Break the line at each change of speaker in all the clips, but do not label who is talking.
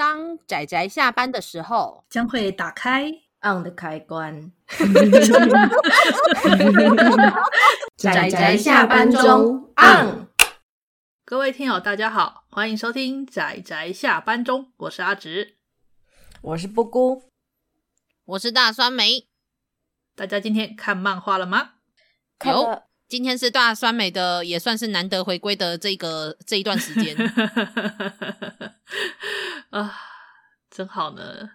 当仔仔下班的时候，
将会打开
on 的开关。
仔仔下班中 on。
各位听友，大家好，欢迎收听仔仔下班中，我是阿直，
我是布姑，
我是大酸梅。
大家今天看漫画了吗？
有，今天是大酸梅的，也算是难得回归的这个这一段时间。
啊，真好呢，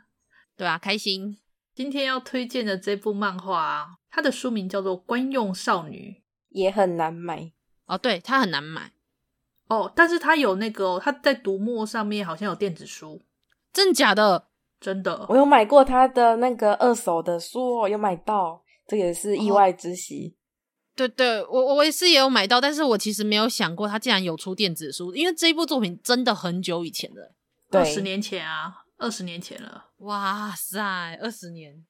对啊，开心。
今天要推荐的这部漫画，它的书名叫做《官用少女》，
也很难买
哦。对，它很难买
哦，但是它有那个，它在读墨上面好像有电子书，
真假的？
真的，
我有买过它的那个二手的书，我有买到，这也是意外之喜。
哦、对对，我我也是也有买到，但是我其实没有想过它竟然有出电子书，因为这一部作品真的很久以前了。
二十年前啊，二十年前了，
哇塞，二十年。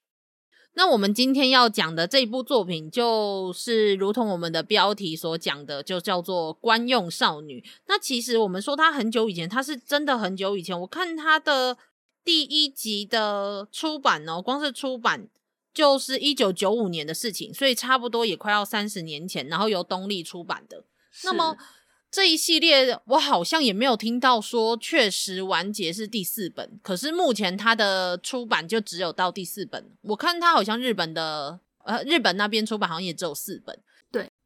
那我们今天要讲的这一部作品，就是如同我们的标题所讲的，就叫做《官用少女》。那其实我们说它很久以前，它是真的很久以前。我看它的第一集的出版哦，光是出版就是一九九五年的事情，所以差不多也快要三十年前，然后由东立出版的。那么。这一系列我好像也没有听到说确实完结是第四本，可是目前它的出版就只有到第四本。我看它好像日本的呃日本那边出版好像也只有四本。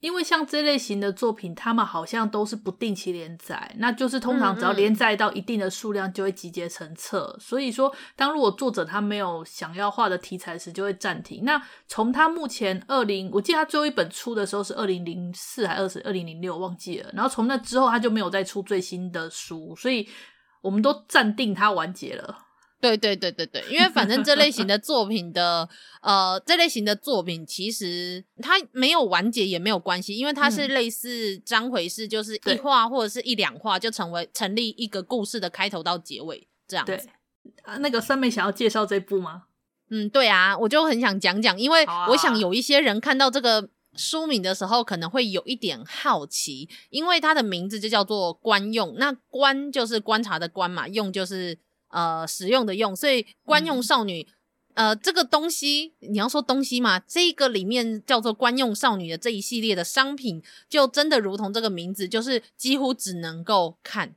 对，因为像这类型的作品，他们好像都是不定期连载，那就是通常只要连载到一定的数量，就会集结成册。嗯嗯。所以说，当如果作者他没有想要画的题材时，就会暂停。那从他目前二零，我记得他最后一本出的时候是二零零四还是二零零六，忘记了。然后从那之后，他就没有再出最新的书，所以我们都暂定他完结了。
对对对对对，因为反正这类型的作品的呃，这类型的作品其实它没有完结也没有关系，因为它是类似章回式，就是一话或者是一两话就成为成立一个故事的开头到结尾这样子。
对啊，那个三妹想要介绍这部吗？
嗯，对啊，我就很想讲讲，因为我想有一些人看到这个书名的时候可能会有一点好奇，因为它的名字就叫做“官用”，那“官”就是观察的“官”嘛，“用”就是。呃，使用的用，所以官用少女，嗯、呃，这个东西你要说东西嘛，这个里面叫做官用少女的这一系列的商品，就真的如同这个名字，就是几乎只能够看，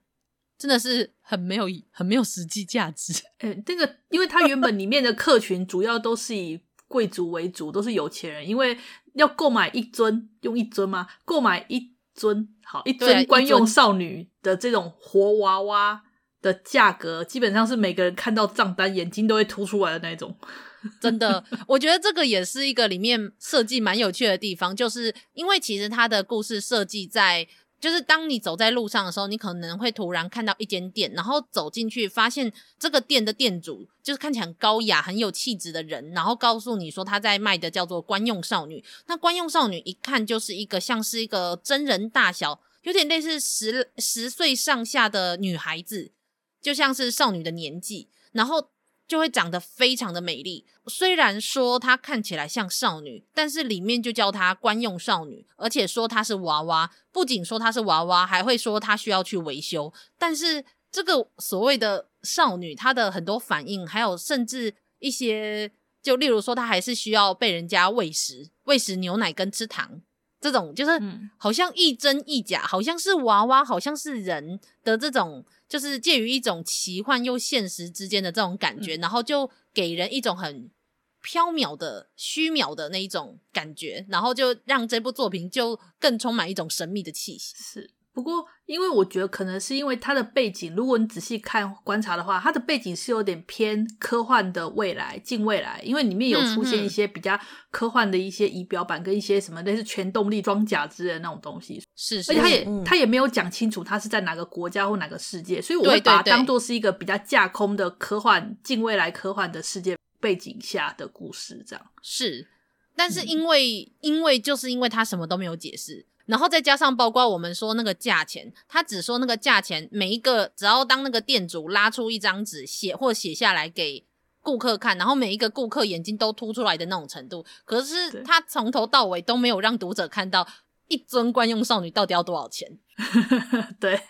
真的是很没有很没有实际价值。
诶、欸，这个因为它原本里面的客群主要都是以贵族为主，都是有钱人，因为要购买一尊用一尊吗，购买一尊好一尊官用少女的这种活娃娃。的价格基本上是每个人看到账单眼睛都会凸出来的那种，
真的，我觉得这个也是一个里面设计蛮有趣的地方，就是因为其实它的故事设计在，就是当你走在路上的时候，你可能会突然看到一间店，然后走进去发现这个店的店主就是看起来很高雅、很有气质的人，然后告诉你说他在卖的叫做官用少女，那官用少女一看就是一个像是一个真人大小，有点类似十十岁上下的女孩子。就像是少女的年纪，然后就会长得非常的美丽。虽然说她看起来像少女，但是里面就叫她官用少女，而且说她是娃娃。不仅说她是娃娃，还会说她需要去维修。但是这个所谓的少女，她的很多反应，还有甚至一些，就例如说她还是需要被人家喂食，喂食牛奶跟吃糖。这种就是好像亦真亦假，好像是娃娃，好像是人的这种，就是介于一种奇幻又现实之间的这种感觉，然后就给人一种很飘渺的虚渺的那一种感觉，然后就让这部作品就更充满一种神秘的气息。
是。不过，因为我觉得可能是因为它的背景，如果你仔细看观察的话，它的背景是有点偏科幻的未来、近未来，因为里面有出现一些比较科幻的一些仪表板跟一些什么类似全动力装甲之类的那种东西。
是，是，
而且他也他、嗯、也没有讲清楚它是在哪个国家或哪个世界，所以我会把它当做是一个比较架空的科幻、近未来科幻的世界背景下的故事这样。
是，但是因为、嗯、因为就是因为他什么都没有解释。然后再加上，包括我们说那个价钱，他只说那个价钱，每一个只要当那个店主拉出一张纸写或写下来给顾客看，然后每一个顾客眼睛都凸出来的那种程度，可是他从头到尾都没有让读者看到一尊惯用少女到底要多少钱。
对，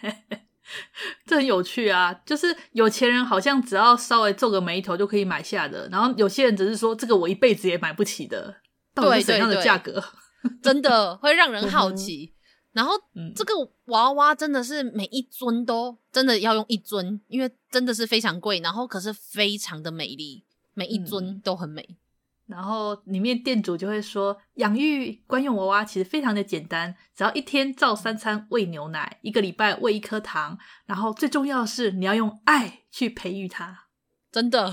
这很有趣啊！就是有钱人好像只要稍微皱个眉头就可以买下的，然后有些人只是说这个我一辈子也买不起的，到底是怎样的价格？
真的会让人好奇。然后、嗯、这个娃娃真的是每一尊都真的要用一尊，因为真的是非常贵，然后可是非常的美丽，每一尊都很美。嗯
然后里面店主就会说，养育官用娃娃其实非常的简单，只要一天照三餐喂牛奶，一个礼拜喂一颗糖，然后最重要的是你要用爱去培育它。
真的，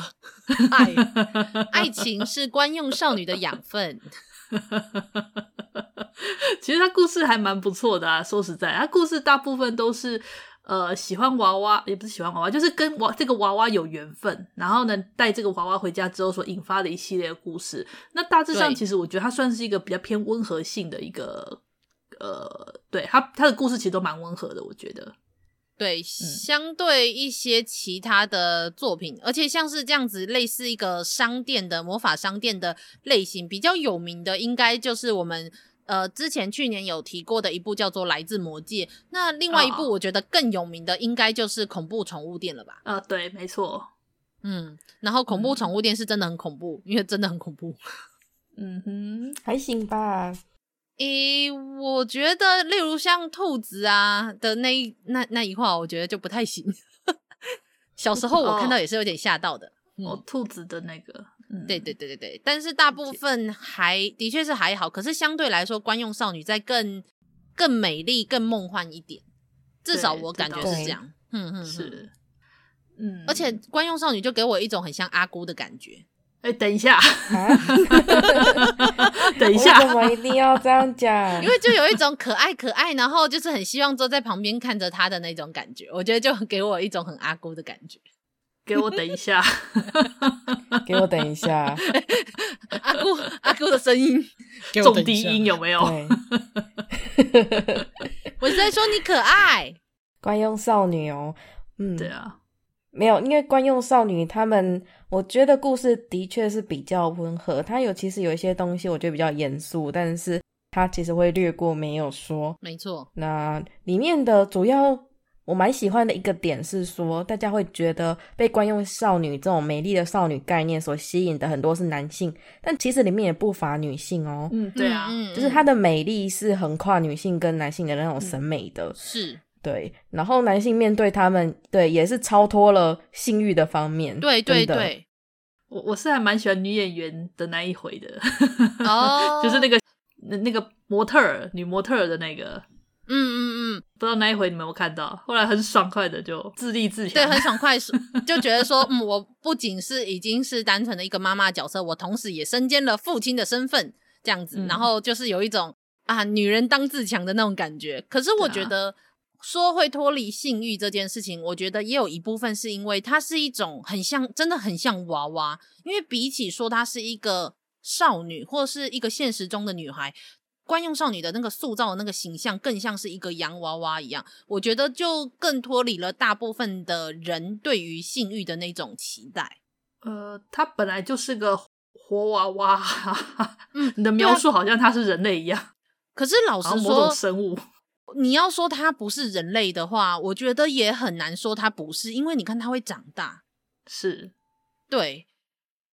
爱，爱情是官用少女的养分。
其实他故事还蛮不错的啊，说实在，他故事大部分都是。呃，喜欢娃娃也不是喜欢娃娃，就是跟娃这个娃娃有缘分，然后呢，带这个娃娃回家之后所引发的一系列的故事。那大致上，其实我觉得它算是一个比较偏温和性的一个，呃，对它它的故事其实都蛮温和的，我觉得。
对，相对一些其他的作品，嗯，而且像是这样子类似一个商店的魔法商店的类型，比较有名的应该就是我们。呃，之前去年有提过的一部叫做《来自魔界》，那另外一部我觉得更有名的应该就是《恐怖宠物店》了吧？
啊、呃，对，没错。
嗯，然后《恐怖宠物店》是真的很恐怖，嗯，因为真的很恐怖。
嗯哼，还行吧。
诶，我觉得例如像兔子啊的那一那那一块，我觉得就不太行。小时候我看到也是有点吓到的。
哦，嗯，哦，兔子的那个。
嗯、对对对对对，但是大部分还的确是还好，可是相对来说，官用少女在更更美丽、更梦幻一点，至少我感觉是这样。嗯嗯，
是，嗯，
而且官用少女就给我一种很像阿姑的感觉。
哎，等一下，等一下，
为什么一定要这样讲？
因为就有一种可爱可爱，然后就是很希望坐在旁边看着她的那种感觉，我觉得就给我一种很阿姑的感觉。
给我等一下，
给我等一下，
阿姑阿姑的声音，
重低音有没有？
我是在说你可爱，
官用少女哦，嗯，
对啊，
没有，因为官用少女他们，我觉得故事的确是比较温和，它有其实有一些东西我觉得比较严肃，但是它其实会略过没有说，
没错，
那里面的主要。我蛮喜欢的一个点是说，大家会觉得被惯用少女这种美丽的少女概念所吸引的很多是男性，但其实里面也不乏女性哦。
嗯，对啊，
就是她的美丽是横跨女性跟男性的那种审美的。
嗯、是，
对。然后男性面对他们，对，也是超脱了性欲的方面。
对对对，
我我是还蛮喜欢女演员的那一回的。
哦，
就是那个那那个模特儿，女模特儿的那个。
嗯嗯嗯，
不知道那一回你们有没有看到？后来很爽快的就自立自强，
对，很爽快，就觉得说，嗯，我不仅是已经是单纯的一个妈妈角色，我同时也身兼了父亲的身份，这样子，嗯，然后就是有一种啊，女人当自强的那种感觉。可是我觉得说会脱离性欲这件事情，我觉得也有一部分是因为它是一种很像，真的很像娃娃，因为比起说她是一个少女或是一个现实中的女孩。官用少女的那个塑造的那个形象，更像是一个洋娃娃一样，我觉得就更脱离了大部分的人对于性欲的那种期待。
呃，她本来就是个活娃娃，嗯，你的描述好像她是人类一样。
可是老实说，
某种生物，
你要说它不是人类的话，我觉得也很难说它不是，因为你看它会长大，
是，
对，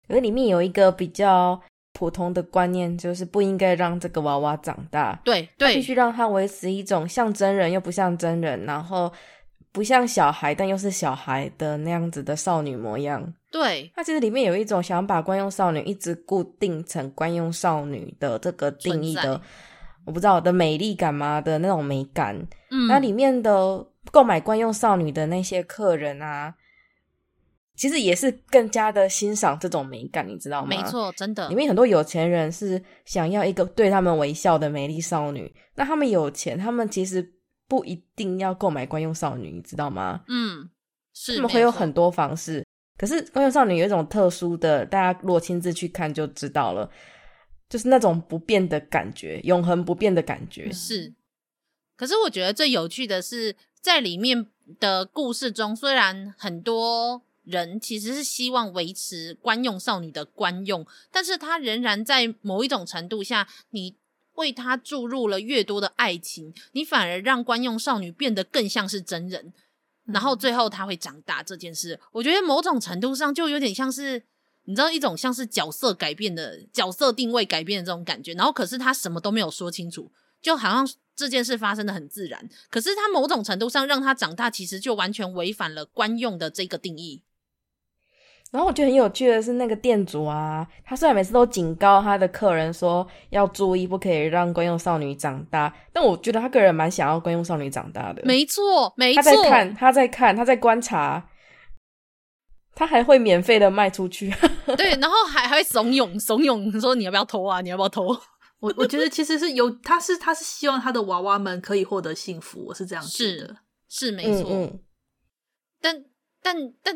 可是里面有一个比较。普通的观念就是不应该让这个娃娃长大，
对对，
必须让它维持一种像真人又不像真人，然后不像小孩但又是小孩的那样子的少女模样。
对，
它其实里面有一种想把惯用少女一直固定成惯用少女的这个定义的，我不知道的美丽感吗的那种美感。嗯，那里面的购买惯用少女的那些客人啊。其实也是更加的欣赏这种美感，你知道吗？
没错，真的。
里面很多有钱人是想要一个对他们微笑的美丽少女。那他们有钱，他们其实不一定要购买官用少女，你知道吗？
嗯，是。
他们会有很多方式。可是官用少女有一种特殊的，大家如果亲自去看就知道了，就是那种不变的感觉，永恒不变的感觉。
是。可是我觉得最有趣的是，在里面的故事中，虽然很多。人其实是希望维持官用少女的官用，但是她仍然在某一种程度下，你为她注入了越多的爱情，你反而让官用少女变得更像是真人。然后最后她会长大这件事，我觉得某种程度上就有点像是，你知道一种像是角色改变的角色定位改变的这种感觉。然后可是他什么都没有说清楚，就好像这件事发生的很自然。可是他某种程度上让他长大，其实就完全违反了官用的这个定义。
然后我觉得很有趣的是，那个店主啊，他虽然每次都警告他的客人说要注意，不可以让官用少女长大，但我觉得他个人蛮想要官用少女长大的。
没错，没错，
他在看，他在看，他在观察，他还会免费的卖出去。
对，然后还还会怂恿怂恿说你要不要偷啊？你要不要偷？
我我觉得其实是有，他是他是希望他的娃娃们可以获得幸福，我是这样
是是没错。嗯嗯但但但。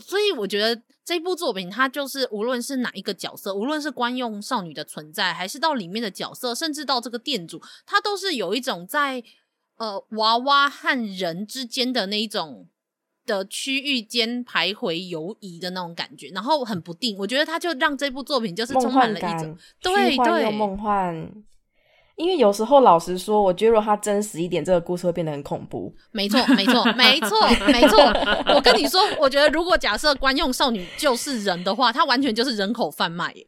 所以我觉得这部作品，它就是无论是哪一个角色，无论是官用少女的存在，还是到里面的角色，甚至到这个店主，他都是有一种在呃娃娃和人之间的那一种的区域间徘徊游移的那种感觉，然后很不定。我觉得他就让这部作品就是充满了一种对对
梦幻。因为有时候，老实说，我觉得如果它真实一点，这个故事会变得很恐怖。
没错，没错，没错，没错。我跟你说，我觉得如果假设官用少女就是人的话，它完全就是人口贩卖耶。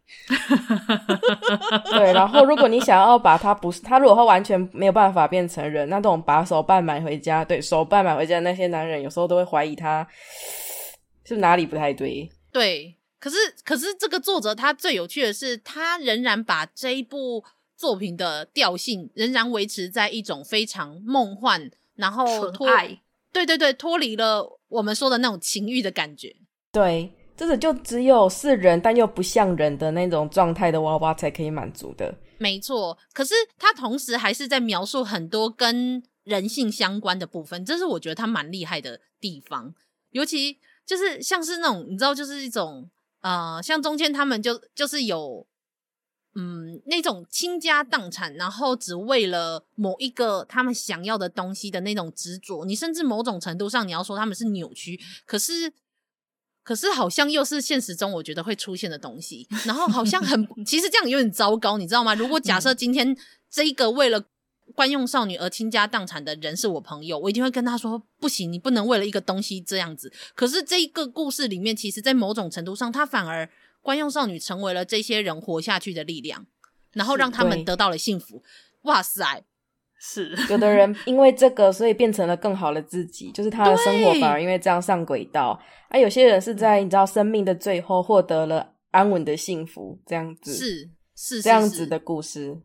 对，然后如果你想要把它不是，它如果它完全没有办法变成人，那这种把手办买回家，对手办买回家的那些男人，有时候都会怀疑他是哪里不太对。
对，可是可是这个作者他最有趣的是，他仍然把这一部。作品的调性仍然维持在一种非常梦幻，然后脱爱，对对对，脱离了我们说的那种情欲的感觉。
对，这是就只有是人但又不像人的那种状态的娃娃才可以满足的。
没错，可是他同时还是在描述很多跟人性相关的部分，这是我觉得他蛮厉害的地方。尤其就是像是那种你知道，就是一种呃，像中间他们就就是有。嗯，那种倾家荡产，然后只为了某一个他们想要的东西的那种执着，你甚至某种程度上你要说他们是扭曲，可是，可是好像又是现实中我觉得会出现的东西，然后好像很，其实这样有点糟糕，你知道吗？如果假设今天这一个为了惯用少女而倾家荡产的人是我朋友，我一定会跟他说，不行，你不能为了一个东西这样子。可是这一个故事里面，其实在某种程度上，他反而。官用少女成为了这些人活下去的力量，然后让他们得到了幸福。哇塞，
是
有的人因为这个，所以变成了更好的自己，就是他的生活反而因为这样上轨道。而、啊、有些人是在你知道生命的最后获得了安稳的幸福，这样子
是是
这样子的故事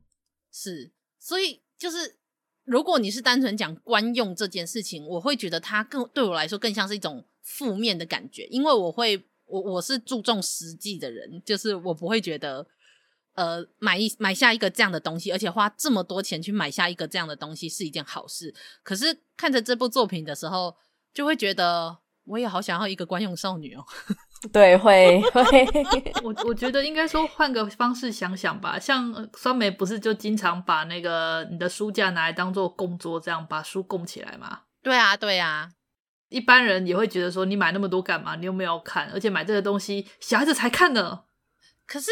是。所以就是，如果你是单纯讲官用这件事情，我会觉得它更对我来说更像是一种负面的感觉，因为我会。我我是注重实际的人，就是我不会觉得，呃，买一买下一个这样的东西，而且花这么多钱去买下一个这样的东西是一件好事。可是看着这部作品的时候，就会觉得我也好想要一个官用少女哦。
对，会会。
我我觉得应该说换个方式想想吧，像酸梅不是就经常把那个你的书架拿来当做供桌，这样把书供起来吗？
对啊，对啊。
一般人也会觉得说，你买那么多干嘛？你又没有看，而且买这个东西小孩子才看呢。
可是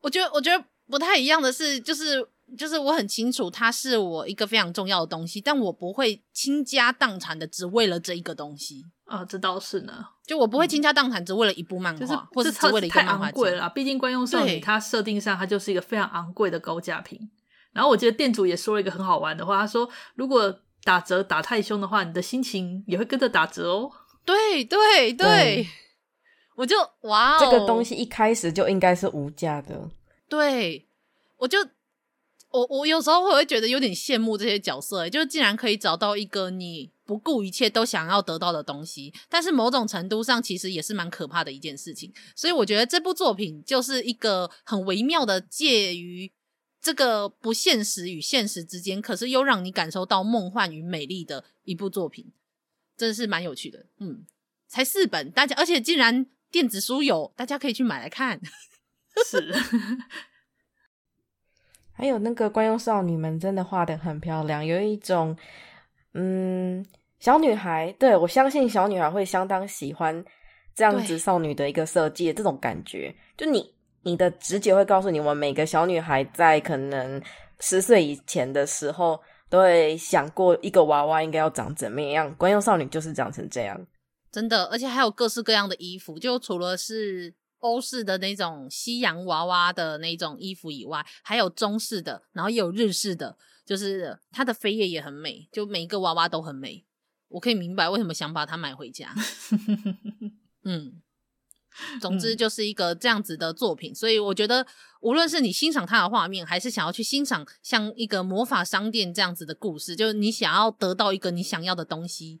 我觉得，我觉得不太一样的是，就是就是我很清楚它是我一个非常重要的东西，但我不会倾家荡产的只为了这一个东西
啊。这倒是呢，
就我不会倾家荡产只为了一部漫画，就是或者只为了一个漫画。
太昂贵了啦，毕竟官用少女它设定上它就是一个非常昂贵的高价品。然后我记得店主也说了一个很好玩的话，他说如果。打折打太凶的话，你的心情也会跟着打折哦。
对对对，我就哇哦，
这个东西一开始就应该是无价的。
对，我就我我有时候会会觉得有点羡慕这些角色，就竟然可以找到一个你不顾一切都想要得到的东西，但是某种程度上其实也是蛮可怕的一件事情。所以我觉得这部作品就是一个很微妙的介于。这个不现实与现实之间，可是又让你感受到梦幻与美丽的一部作品，真的是蛮有趣的。嗯，才四本，大家而且竟然电子书有，大家可以去买来看。
是，
还有那个关用少女们真的画的很漂亮，有一种嗯小女孩，对，我相信小女孩会相当喜欢这样子少女的一个设计的这种感觉，就你。你的直觉会告诉你，我们每个小女孩在可能十岁以前的时候，都会想过一个娃娃应该要长怎么样。官用少女就是长成这样，
真的，而且还有各式各样的衣服，就除了是欧式的那种西洋娃娃的那种衣服以外，还有中式的，然后也有日式的，就是它的扉页也很美，就每一个娃娃都很美。我可以明白为什么想把它买回家。嗯。总之就是一个这样子的作品，嗯、所以我觉得无论是你欣赏它的画面，还是想要去欣赏像一个魔法商店这样子的故事，就是你想要得到一个你想要的东西，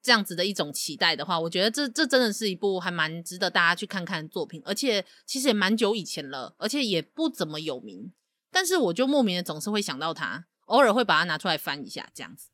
这样子的一种期待的话，我觉得这这真的是一部还蛮值得大家去看看的作品，而且其实也蛮久以前了，而且也不怎么有名，但是我就莫名的总是会想到它，偶尔会把它拿出来翻一下这样子，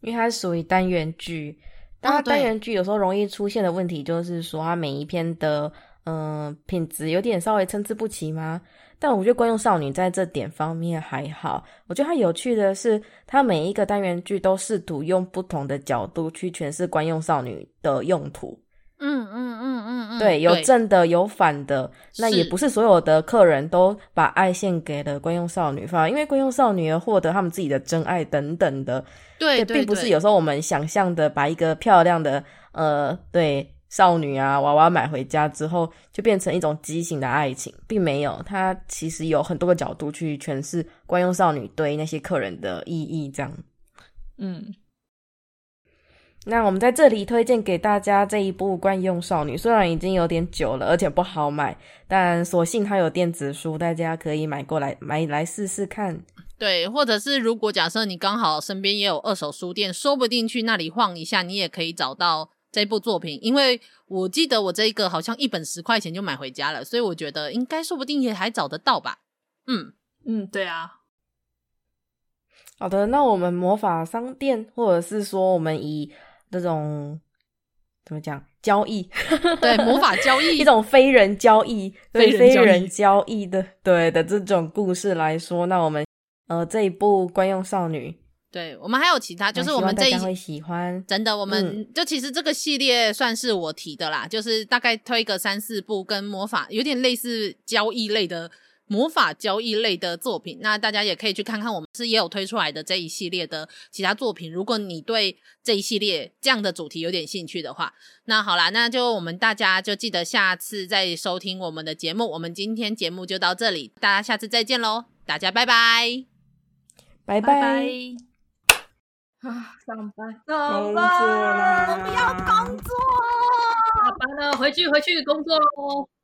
因为它属于单元剧。但它单元剧有时候容易出现的问题，就是说它每一篇的嗯、呃、品质有点稍微参差不齐吗？但我觉得《观用少女》在这点方面还好。我觉得它有趣的是，它每一个单元剧都试图用不同的角度去诠释观用少女的用途。
嗯嗯嗯嗯嗯，
对，有正的，有反的。那也不是所有的客人都把爱献给了观用少女，反而因为观用少女而获得他们自己的真爱等等的。
对，
对，并不是有时候我们想象的，把一个漂亮的呃，对少女啊娃娃买回家之后，就变成一种畸形的爱情，并没有。它其实有很多个角度去诠释观用少女对那些客人的意义，这样。
嗯。
那我们在这里推荐给大家这一部《惯用少女》，虽然已经有点久了，而且不好买，但所幸它有电子书，大家可以买过来买来试试看。
对，或者是如果假设你刚好身边也有二手书店，说不定去那里晃一下，你也可以找到这部作品。因为我记得我这一个好像一本十块钱就买回家了，所以我觉得应该说不定也还找得到吧。嗯
嗯，对啊。
好的，那我们魔法商店，或者是说我们以这种怎么讲交易？
对，魔法交易，
一种非人交易，对
非人交易，
非人交易的，对的这种故事来说，那我们呃这一部《官用少女》，
对我们还有其他，就是我们这一
会喜欢，
真的，我们、嗯、就其实这个系列算是我提的啦，就是大概推个三四部跟魔法有点类似交易类的。魔法交易类的作品，那大家也可以去看看，我们是也有推出来的这一系列的其他作品。如果你对这一系列这样的主题有点兴趣的话，那好啦，那就我们大家就记得下次再收听我们的节目。我们今天节目就到这里，大家下次再见喽，大家拜拜，
拜拜。
啊，上班，
上班，
我们要工作，
下班了，回去回去工作喽。